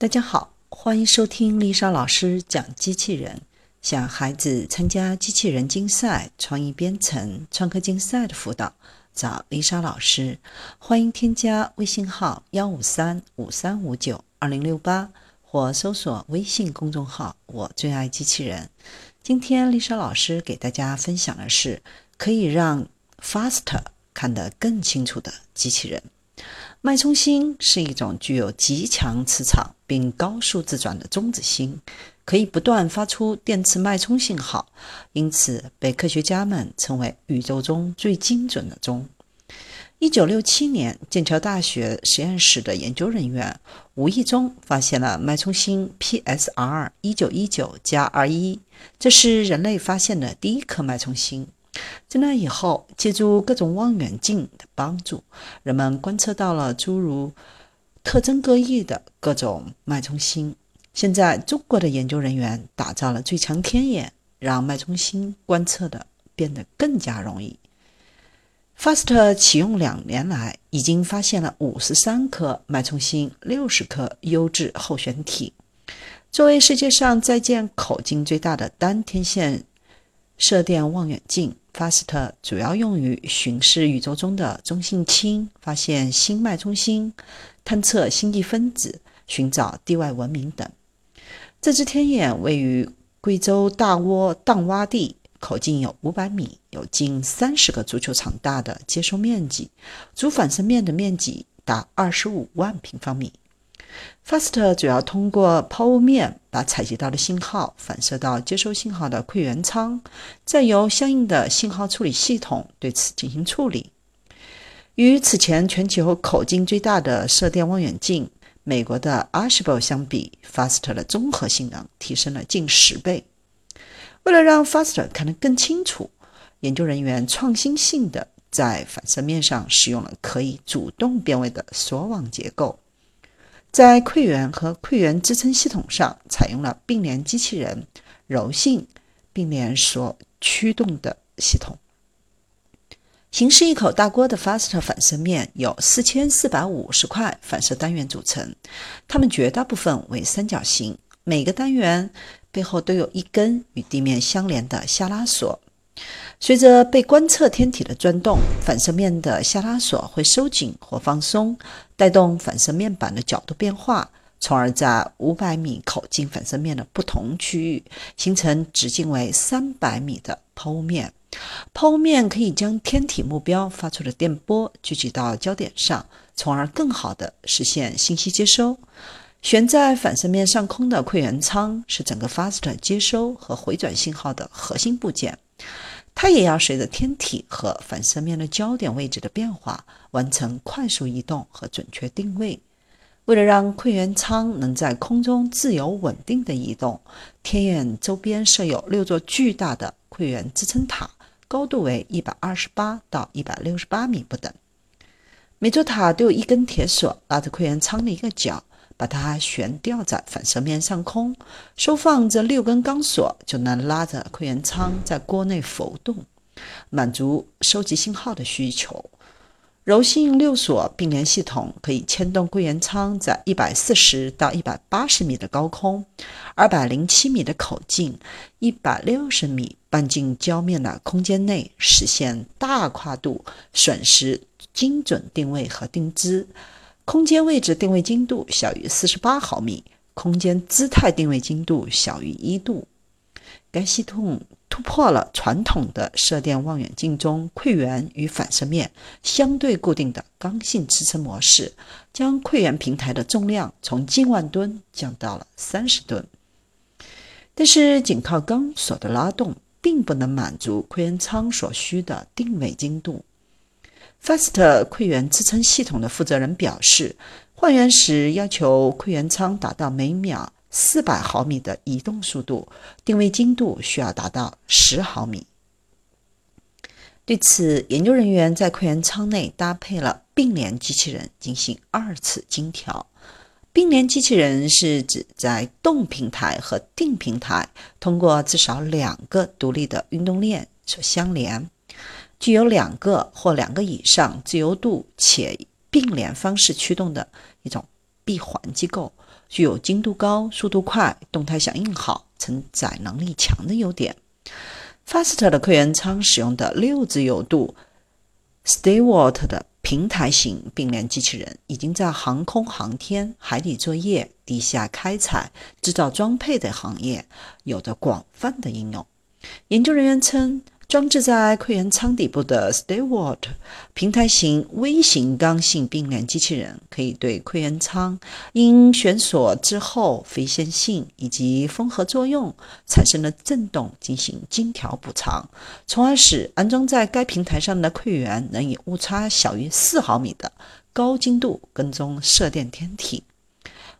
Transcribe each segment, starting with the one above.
大家好，欢迎收听丽莎老师讲机器人。想孩子参加机器人竞赛、创意编程、创客竞赛的辅导，找丽莎老师。欢迎添加微信号幺五三五三五九二零六八，或搜索微信公众号“我最爱机器人”。今天丽莎老师给大家分享的是可以让 Faster 看得更清楚的机器人。脉冲星是一种具有极强磁场并高速自转的中子星，可以不断发出电磁脉冲信号，因此被科学家们称为宇宙中最精准的钟。一九六七年，剑桥大学实验室的研究人员无意中发现了脉冲星 PSR 一九一九加二一，这是人类发现的第一颗脉冲星。在那以后，借助各种望远镜的帮助，人们观测到了诸如特征各异的各种脉冲星。现在，中国的研究人员打造了最强天眼，让脉冲星观测的变得更加容易。FAST 启用两年来，已经发现了五十三颗脉冲星，六十颗优质候选体。作为世界上在建口径最大的单天线射电望远镜。FAST 主要用于巡视宇宙中的中性氢，发现星脉中心，探测星际分子，寻找地外文明等。这支天眼位于贵州大窝荡洼地，口径有五百米，有近三十个足球场大的接收面积，主反射面的面积达二十五万平方米。FAST 主要通过抛物面把采集到的信号反射到接收信号的馈源舱，再由相应的信号处理系统对此进行处理。与此前全球口径最大的射电望远镜美国的 a s h b o 相比，FAST 的综合性能提升了近十倍。为了让 FAST 看得更清楚，研究人员创新性的在反射面上使用了可以主动变位的锁网结构。在馈源和馈源支撑系统上，采用了并联机器人柔性并联所驱动的系统。形似一口大锅的 FAST 反射面由四千四百五十块反射单元组成，它们绝大部分为三角形，每个单元背后都有一根与地面相连的下拉锁。随着被观测天体的转动，反射面的下拉锁会收紧或放松，带动反射面板的角度变化，从而在五百米口径反射面的不同区域形成直径为三百米的抛物面。抛物面可以将天体目标发出的电波聚集到焦点上，从而更好地实现信息接收。悬在反射面上空的馈源舱是整个 FAST 接收和回转信号的核心部件。它也要随着天体和反射面的焦点位置的变化，完成快速移动和准确定位。为了让馈源舱能在空中自由稳定地移动，天眼周边设有六座巨大的馈源支撑塔，高度为一百二十八到一百六十八米不等。每座塔都有一根铁索拉着馈源舱的一个角。把它悬吊在反射面上空，收放这六根钢索，就能拉着馈源舱在锅内浮动，满足收集信号的需求。柔性六索并联系统可以牵动馈源舱在一百四十到一百八十米的高空、二百零七米的口径、一百六十米半径焦面的空间内实现大跨度、瞬时精准定位和定姿。空间位置定位精度小于四十八毫米，空间姿态定位精度小于一度。该系统突破了传统的射电望远镜中馈源与反射面相对固定的刚性支撑模式，将馈源平台的重量从近万吨降到了三十吨。但是，仅靠钢索的拉动并不能满足馈源舱所需的定位精度。FAST 馈源支撑系统的负责人表示，换源时要求馈源舱达到每秒四百毫米的移动速度，定位精度需要达到十毫米。对此，研究人员在馈源舱内搭配了并联机器人进行二次精调。并联机器人是指在动平台和定平台通过至少两个独立的运动链所相连。具有两个或两个以上自由度且并联方式驱动的一种闭环机构，具有精度高、速度快、动态响应好、承载能力强的优点。Fast 的客源舱使用的六自由度 Stewart 的平台型并联机器人，已经在航空航天、海底作业、地下开采、制造装配等行业有着广泛的应用。研究人员称。装置在客员舱底部的 Stewart 平台型微型刚性并联机器人，可以对客员舱因悬索之后非线性以及风合作用产生的振动进行精调补偿，从而使安装在该平台上的客员能以误差小于四毫米的高精度跟踪射电天体。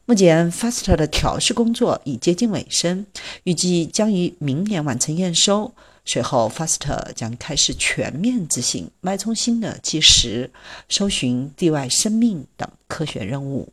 目前，Fast 的调试工作已接近尾声，预计将于明年完成验收。随后，Fast 将开始全面执行脉冲星的计时、搜寻地外生命等科学任务。